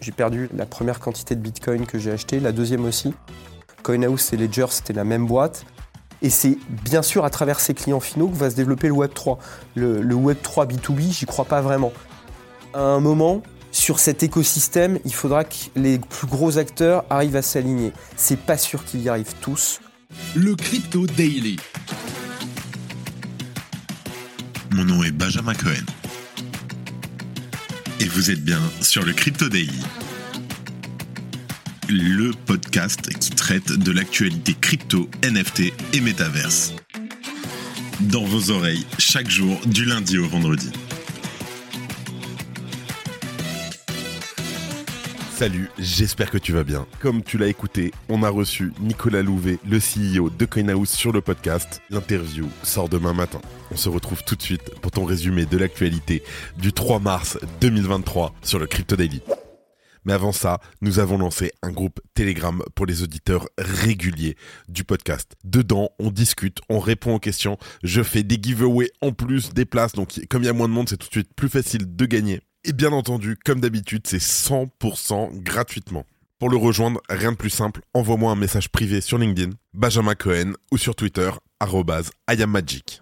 J'ai perdu la première quantité de Bitcoin que j'ai acheté, la deuxième aussi. CoinHouse et Ledger, c'était la même boîte. Et c'est bien sûr à travers ces clients finaux que va se développer le Web 3. Le, le Web 3 B2B, j'y crois pas vraiment. À un moment, sur cet écosystème, il faudra que les plus gros acteurs arrivent à s'aligner. C'est pas sûr qu'ils y arrivent tous. Le Crypto Daily. Mon nom est Benjamin Cohen. Vous êtes bien sur le Crypto Daily. Le podcast qui traite de l'actualité crypto, NFT et métaverse. Dans vos oreilles, chaque jour, du lundi au vendredi. Salut, j'espère que tu vas bien. Comme tu l'as écouté, on a reçu Nicolas Louvet, le CEO de CoinHouse sur le podcast. L'interview sort demain matin. On se retrouve tout de suite pour ton résumé de l'actualité du 3 mars 2023 sur le Crypto Daily. Mais avant ça, nous avons lancé un groupe Telegram pour les auditeurs réguliers du podcast. Dedans, on discute, on répond aux questions, je fais des giveaways en plus des places, donc comme il y a moins de monde, c'est tout de suite plus facile de gagner. Et bien entendu, comme d'habitude, c'est 100% gratuitement. Pour le rejoindre, rien de plus simple, envoie-moi un message privé sur LinkedIn, Benjamin Cohen, ou sur Twitter, IamMagic.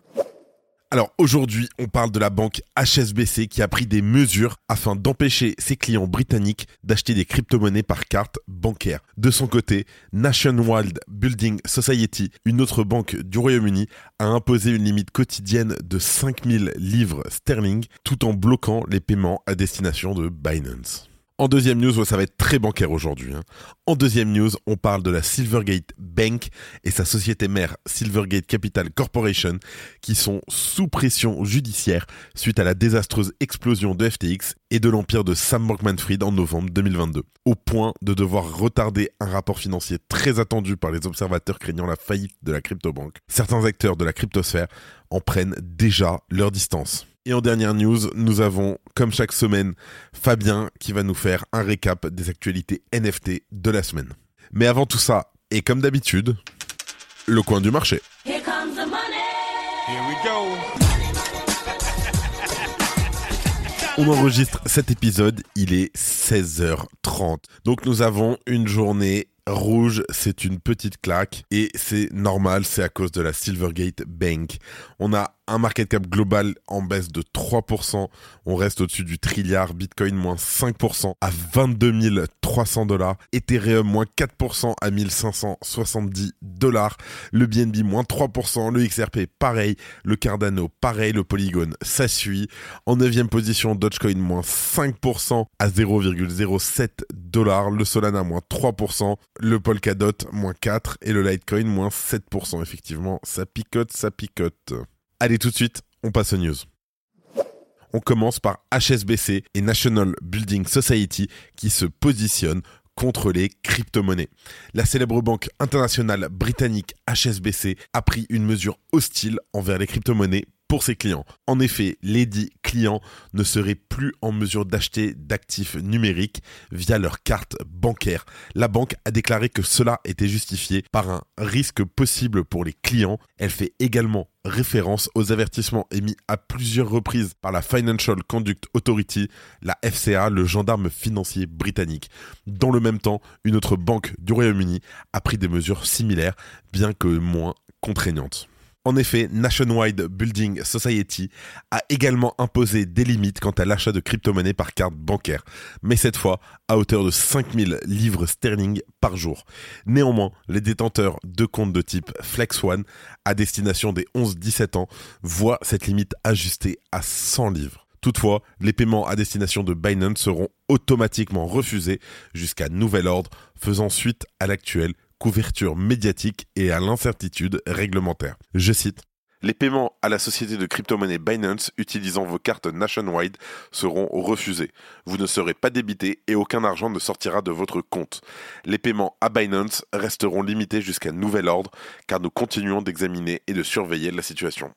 Alors aujourd'hui, on parle de la banque HSBC qui a pris des mesures afin d'empêcher ses clients britanniques d'acheter des crypto-monnaies par carte bancaire. De son côté, Nationwide Building Society, une autre banque du Royaume-Uni, a imposé une limite quotidienne de 5000 livres sterling tout en bloquant les paiements à destination de Binance. En deuxième news, ça va être très bancaire aujourd'hui. Hein. En deuxième news, on parle de la Silvergate Bank et sa société mère Silvergate Capital Corporation qui sont sous pression judiciaire suite à la désastreuse explosion de FTX et de l'empire de Sam Bankman-Fried en novembre 2022, au point de devoir retarder un rapport financier très attendu par les observateurs craignant la faillite de la crypto-banque. Certains acteurs de la cryptosphère en prennent déjà leur distance. Et en dernière news, nous avons, comme chaque semaine, Fabien qui va nous faire un récap des actualités NFT de la semaine. Mais avant tout ça, et comme d'habitude, le coin du marché. Here comes the money. Here we go. On enregistre cet épisode, il est 16h30. Donc nous avons une journée rouge, c'est une petite claque et c'est normal, c'est à cause de la Silvergate Bank. On a un market cap global en baisse de 3%. On reste au-dessus du trilliard. Bitcoin moins 5% à 22 300 dollars. Ethereum moins 4% à 1570 dollars. Le BNB moins 3%. Le XRP pareil. Le Cardano pareil. Le Polygon ça suit. En 9 position, Dogecoin moins 5% à 0,07 dollars. Le Solana moins 3%. Le Polkadot moins 4 et le Litecoin moins 7%. Effectivement, ça picote, ça picote. Allez tout de suite, on passe aux news. On commence par HSBC et National Building Society qui se positionnent contre les crypto-monnaies. La célèbre banque internationale britannique HSBC a pris une mesure hostile envers les crypto-monnaies pour ses clients. En effet, les dits clients ne seraient plus en mesure d'acheter d'actifs numériques via leur carte bancaire. La banque a déclaré que cela était justifié par un risque possible pour les clients. Elle fait également référence aux avertissements émis à plusieurs reprises par la Financial Conduct Authority, la FCA, le gendarme financier britannique. Dans le même temps, une autre banque du Royaume-Uni a pris des mesures similaires, bien que moins contraignantes. En effet, Nationwide Building Society a également imposé des limites quant à l'achat de crypto-monnaies par carte bancaire, mais cette fois à hauteur de 5000 livres sterling par jour. Néanmoins, les détenteurs de comptes de type Flex One à destination des 11-17 ans voient cette limite ajustée à 100 livres. Toutefois, les paiements à destination de Binance seront automatiquement refusés jusqu'à nouvel ordre, faisant suite à l'actuel couverture médiatique et à l'incertitude réglementaire. Je cite. Les paiements à la société de crypto-monnaie Binance utilisant vos cartes Nationwide seront refusés. Vous ne serez pas débité et aucun argent ne sortira de votre compte. Les paiements à Binance resteront limités jusqu'à nouvel ordre car nous continuons d'examiner et de surveiller la situation.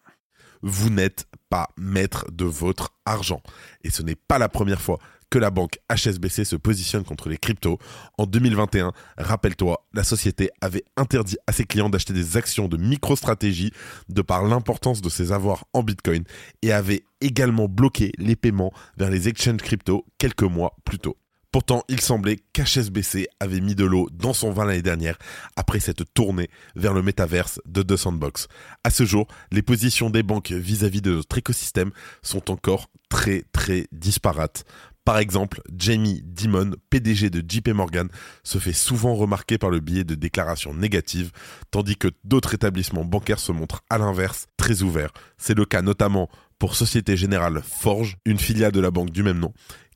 Vous n'êtes pas maître de votre argent. Et ce n'est pas la première fois que la banque HSBC se positionne contre les cryptos. En 2021, rappelle-toi, la société avait interdit à ses clients d'acheter des actions de micro-stratégie de par l'importance de ses avoirs en Bitcoin et avait également bloqué les paiements vers les exchanges crypto quelques mois plus tôt. Pourtant, il semblait qu'HSBC avait mis de l'eau dans son vin l'année dernière après cette tournée vers le métaverse de The Sandbox. À ce jour, les positions des banques vis-à-vis de notre écosystème sont encore très très disparates. Par exemple, Jamie Dimon, PDG de JP Morgan, se fait souvent remarquer par le biais de déclarations négatives, tandis que d'autres établissements bancaires se montrent à l'inverse très ouverts. C'est le cas notamment pour Société Générale Forge, une filiale de la banque du même nom,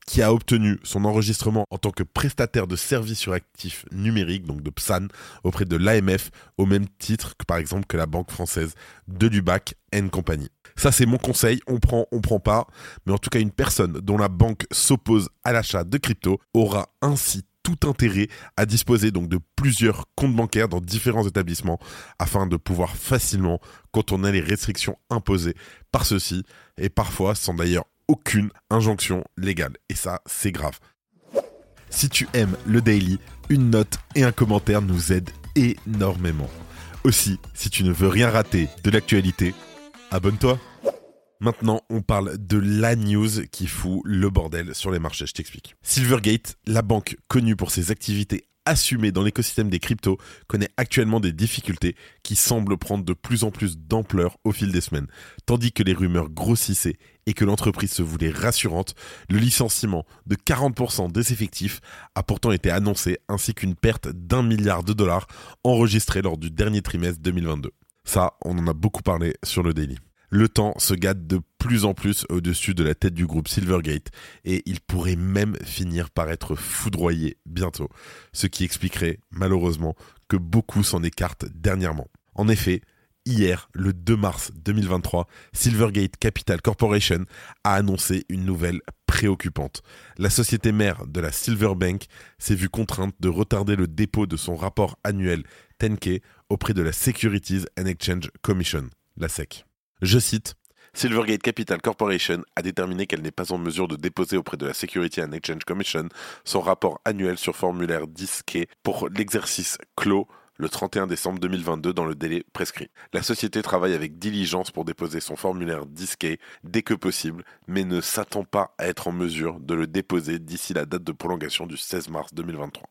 qui a obtenu son enregistrement en tant que prestataire de services sur actifs numériques, donc de PSAN, auprès de l'AMF, au même titre que par exemple que la banque française de Lubac Company. Ça, c'est mon conseil. On prend, on prend pas. Mais en tout cas, une personne dont la banque s'oppose à l'achat de crypto aura ainsi tout intérêt à disposer donc de plusieurs comptes bancaires dans différents établissements afin de pouvoir facilement contourner les restrictions imposées par ceux-ci et parfois sans d'ailleurs aucune injonction légale. Et ça, c'est grave. Si tu aimes le daily, une note et un commentaire nous aident énormément. Aussi, si tu ne veux rien rater de l'actualité, abonne-toi. Maintenant, on parle de la news qui fout le bordel sur les marchés, je t'explique. Silvergate, la banque connue pour ses activités assumées dans l'écosystème des cryptos, connaît actuellement des difficultés qui semblent prendre de plus en plus d'ampleur au fil des semaines. Tandis que les rumeurs grossissaient et que l'entreprise se voulait rassurante, le licenciement de 40% des effectifs a pourtant été annoncé ainsi qu'une perte d'un milliard de dollars enregistrée lors du dernier trimestre 2022. Ça, on en a beaucoup parlé sur le Daily. Le temps se gâte de plus en plus au-dessus de la tête du groupe Silvergate et il pourrait même finir par être foudroyé bientôt, ce qui expliquerait malheureusement que beaucoup s'en écartent dernièrement. En effet, hier, le 2 mars 2023, Silvergate Capital Corporation a annoncé une nouvelle préoccupante. La société mère de la Silverbank s'est vue contrainte de retarder le dépôt de son rapport annuel 10K auprès de la Securities and Exchange Commission, la SEC. Je cite Silvergate Capital Corporation a déterminé qu'elle n'est pas en mesure de déposer auprès de la Security and Exchange Commission son rapport annuel sur formulaire 10K pour l'exercice clos le 31 décembre 2022 dans le délai prescrit. La société travaille avec diligence pour déposer son formulaire 10K dès que possible, mais ne s'attend pas à être en mesure de le déposer d'ici la date de prolongation du 16 mars 2023.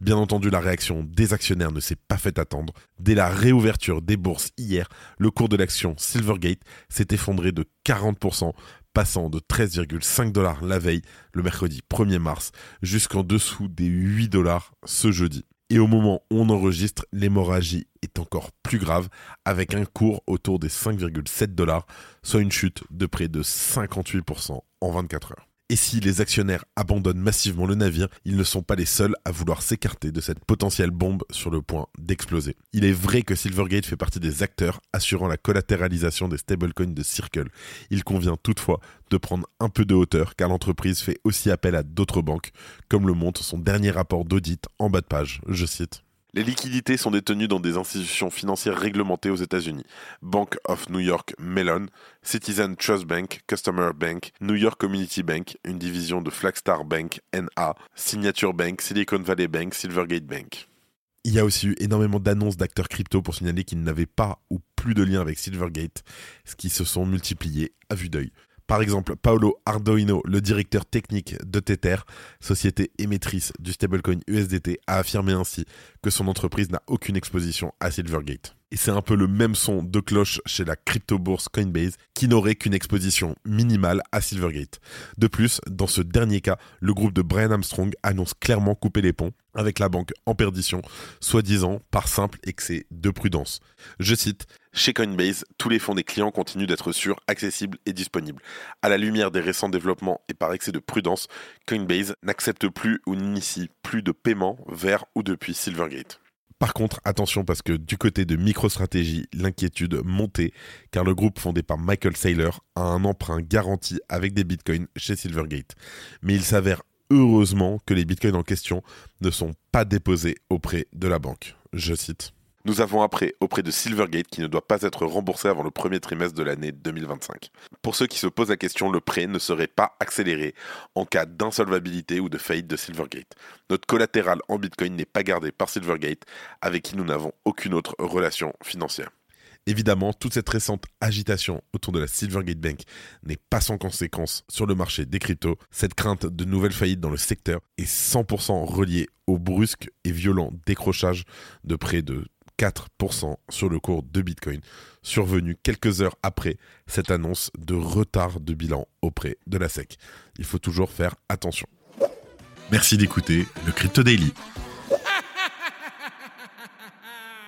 Bien entendu, la réaction des actionnaires ne s'est pas fait attendre. Dès la réouverture des bourses hier, le cours de l'action Silvergate s'est effondré de 40%, passant de 13,5 dollars la veille, le mercredi 1er mars, jusqu'en dessous des 8 dollars ce jeudi. Et au moment où on enregistre, l'hémorragie est encore plus grave, avec un cours autour des 5,7 dollars, soit une chute de près de 58% en 24 heures. Et si les actionnaires abandonnent massivement le navire, ils ne sont pas les seuls à vouloir s'écarter de cette potentielle bombe sur le point d'exploser. Il est vrai que Silvergate fait partie des acteurs assurant la collatéralisation des stablecoins de Circle. Il convient toutefois de prendre un peu de hauteur car l'entreprise fait aussi appel à d'autres banques, comme le montre son dernier rapport d'audit en bas de page. Je cite. Les liquidités sont détenues dans des institutions financières réglementées aux États-Unis. Bank of New York Mellon, Citizen Trust Bank, Customer Bank, New York Community Bank, une division de Flagstar Bank, NA, Signature Bank, Silicon Valley Bank, Silvergate Bank. Il y a aussi eu énormément d'annonces d'acteurs crypto pour signaler qu'ils n'avaient pas ou plus de lien avec Silvergate, ce qui se sont multipliés à vue d'œil. Par exemple, Paolo Ardoino, le directeur technique de Tether, société émettrice du stablecoin USDT, a affirmé ainsi que son entreprise n'a aucune exposition à Silvergate. Et c'est un peu le même son de cloche chez la crypto-bourse Coinbase qui n'aurait qu'une exposition minimale à Silvergate. De plus, dans ce dernier cas, le groupe de Brian Armstrong annonce clairement couper les ponts avec la banque en perdition, soi-disant par simple excès de prudence. Je cite chez Coinbase, tous les fonds des clients continuent d'être sûrs, accessibles et disponibles. À la lumière des récents développements et par excès de prudence, Coinbase n'accepte plus ou n'initie plus de paiement vers ou depuis Silvergate. Par contre, attention parce que du côté de MicroStrategy, l'inquiétude montait car le groupe fondé par Michael Saylor a un emprunt garanti avec des bitcoins chez Silvergate. Mais il s'avère heureusement que les bitcoins en question ne sont pas déposés auprès de la banque. Je cite. Nous avons appris auprès de Silvergate qui ne doit pas être remboursé avant le premier trimestre de l'année 2025. Pour ceux qui se posent la question, le prêt ne serait pas accéléré en cas d'insolvabilité ou de faillite de Silvergate. Notre collatéral en Bitcoin n'est pas gardé par Silvergate avec qui nous n'avons aucune autre relation financière. Évidemment, toute cette récente agitation autour de la Silvergate Bank n'est pas sans conséquence sur le marché des cryptos. Cette crainte de nouvelles faillites dans le secteur est 100% reliée au brusque et violent décrochage de près de 4% sur le cours de Bitcoin, survenu quelques heures après cette annonce de retard de bilan auprès de la SEC. Il faut toujours faire attention. Merci d'écouter le Crypto Daily.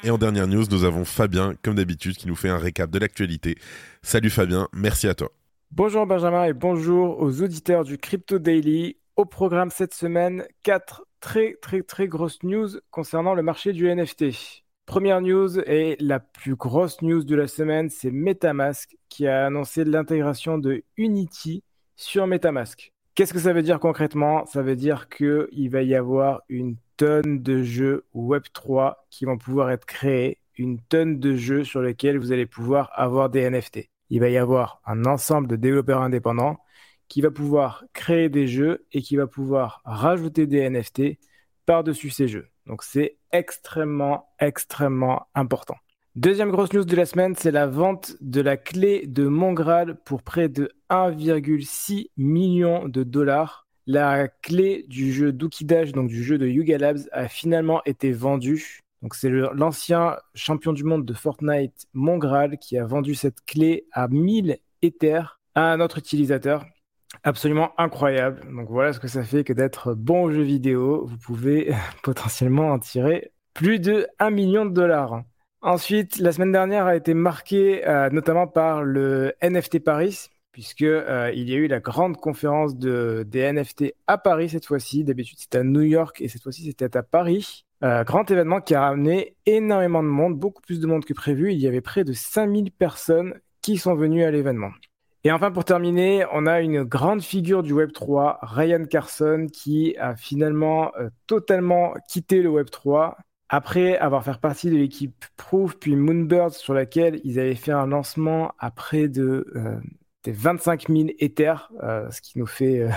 Et en dernière news, nous avons Fabien, comme d'habitude, qui nous fait un récap de l'actualité. Salut Fabien, merci à toi. Bonjour Benjamin et bonjour aux auditeurs du Crypto Daily. Au programme cette semaine, quatre très très très grosses news concernant le marché du NFT. Première news et la plus grosse news de la semaine, c'est MetaMask qui a annoncé l'intégration de Unity sur MetaMask. Qu'est-ce que ça veut dire concrètement? Ça veut dire qu'il va y avoir une tonne de jeux Web3 qui vont pouvoir être créés, une tonne de jeux sur lesquels vous allez pouvoir avoir des NFT. Il va y avoir un ensemble de développeurs indépendants qui va pouvoir créer des jeux et qui va pouvoir rajouter des NFT par-dessus ces jeux. Donc c'est extrêmement, extrêmement important. Deuxième grosse news de la semaine, c'est la vente de la clé de Mongral pour près de 1,6 million de dollars. La clé du jeu Dash, donc du jeu de Yuga Labs, a finalement été vendue. Donc c'est l'ancien champion du monde de Fortnite, Mongral, qui a vendu cette clé à 1000 Ethers à un autre utilisateur absolument incroyable. Donc voilà ce que ça fait que d'être bon au jeu vidéo. Vous pouvez potentiellement en tirer plus de 1 million de dollars. Ensuite, la semaine dernière a été marquée euh, notamment par le NFT Paris, puisque euh, il y a eu la grande conférence de, des NFT à Paris cette fois-ci. D'habitude, c'était à New York et cette fois-ci, c'était à Paris. Euh, grand événement qui a ramené énormément de monde, beaucoup plus de monde que prévu. Il y avait près de 5000 personnes qui sont venues à l'événement. Et enfin, pour terminer, on a une grande figure du Web3, Ryan Carson, qui a finalement euh, totalement quitté le Web3 après avoir fait partie de l'équipe Proof puis Moonbirds sur laquelle ils avaient fait un lancement à près de des 25 000 Ethers, euh, ce qui nous fait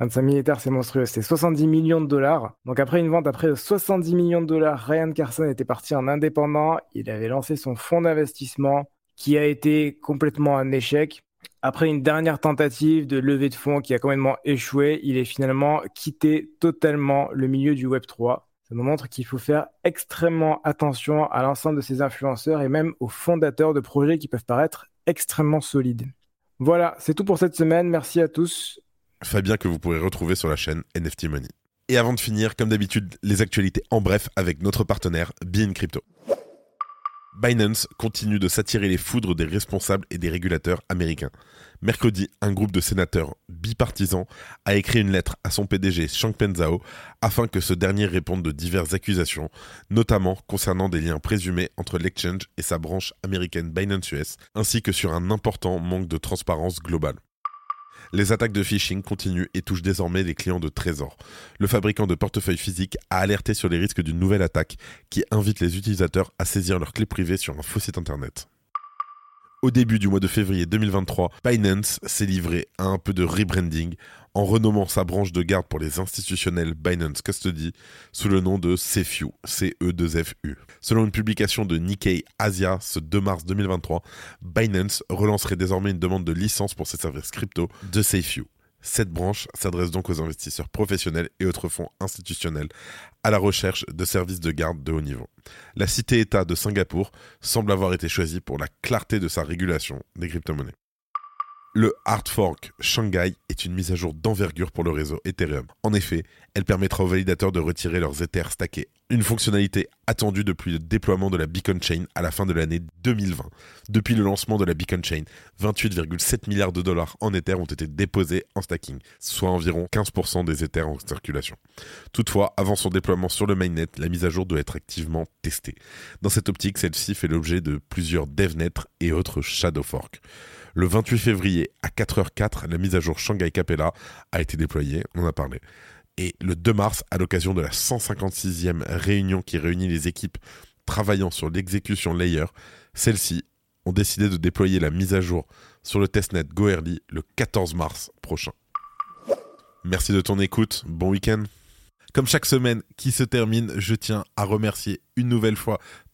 25 000 Ethers, c'est monstrueux, c'est 70 millions de dollars. Donc après une vente à près de 70 millions de dollars, Ryan Carson était parti en indépendant, il avait lancé son fonds d'investissement qui a été complètement un échec. Après une dernière tentative de levée de fonds qui a complètement échoué, il est finalement quitté totalement le milieu du Web 3. Ça nous montre qu'il faut faire extrêmement attention à l'ensemble de ces influenceurs et même aux fondateurs de projets qui peuvent paraître extrêmement solides. Voilà, c'est tout pour cette semaine. Merci à tous. Fabien que vous pourrez retrouver sur la chaîne NFT Money. Et avant de finir, comme d'habitude, les actualités en bref avec notre partenaire Bean Crypto. Binance continue de s'attirer les foudres des responsables et des régulateurs américains. Mercredi, un groupe de sénateurs bipartisans a écrit une lettre à son PDG Changpeng Zhao afin que ce dernier réponde de diverses accusations, notamment concernant des liens présumés entre l'exchange et sa branche américaine Binance US, ainsi que sur un important manque de transparence globale. Les attaques de phishing continuent et touchent désormais les clients de Trésor. Le fabricant de portefeuilles physiques a alerté sur les risques d'une nouvelle attaque qui invite les utilisateurs à saisir leurs clés privées sur un faux site internet. Au début du mois de février 2023, Binance s'est livré à un peu de rebranding en renommant sa branche de garde pour les institutionnels Binance Custody sous le nom de CFU, CE2FU. Selon une publication de Nikkei Asia ce 2 mars 2023, Binance relancerait désormais une demande de licence pour ses services crypto de CFU. Cette branche s'adresse donc aux investisseurs professionnels et autres fonds institutionnels à la recherche de services de garde de haut niveau. La cité-État de Singapour semble avoir été choisie pour la clarté de sa régulation des crypto-monnaies. Le hard fork Shanghai est une mise à jour d'envergure pour le réseau Ethereum. En effet, elle permettra aux validateurs de retirer leurs Ethers stackés. Une fonctionnalité attendue depuis le déploiement de la Beacon Chain à la fin de l'année 2020. Depuis le lancement de la Beacon Chain, 28,7 milliards de dollars en Ethers ont été déposés en stacking, soit environ 15% des Ethers en circulation. Toutefois, avant son déploiement sur le mainnet, la mise à jour doit être activement testée. Dans cette optique, celle-ci fait l'objet de plusieurs devnets et autres shadow forks. Le 28 février à 4h04, la mise à jour Shanghai Capella a été déployée, on en a parlé. Et le 2 mars, à l'occasion de la 156e réunion qui réunit les équipes travaillant sur l'exécution layer, celles-ci ont décidé de déployer la mise à jour sur le testnet GoEarly le 14 mars prochain. Merci de ton écoute, bon week-end. Comme chaque semaine qui se termine, je tiens à remercier une nouvelle fois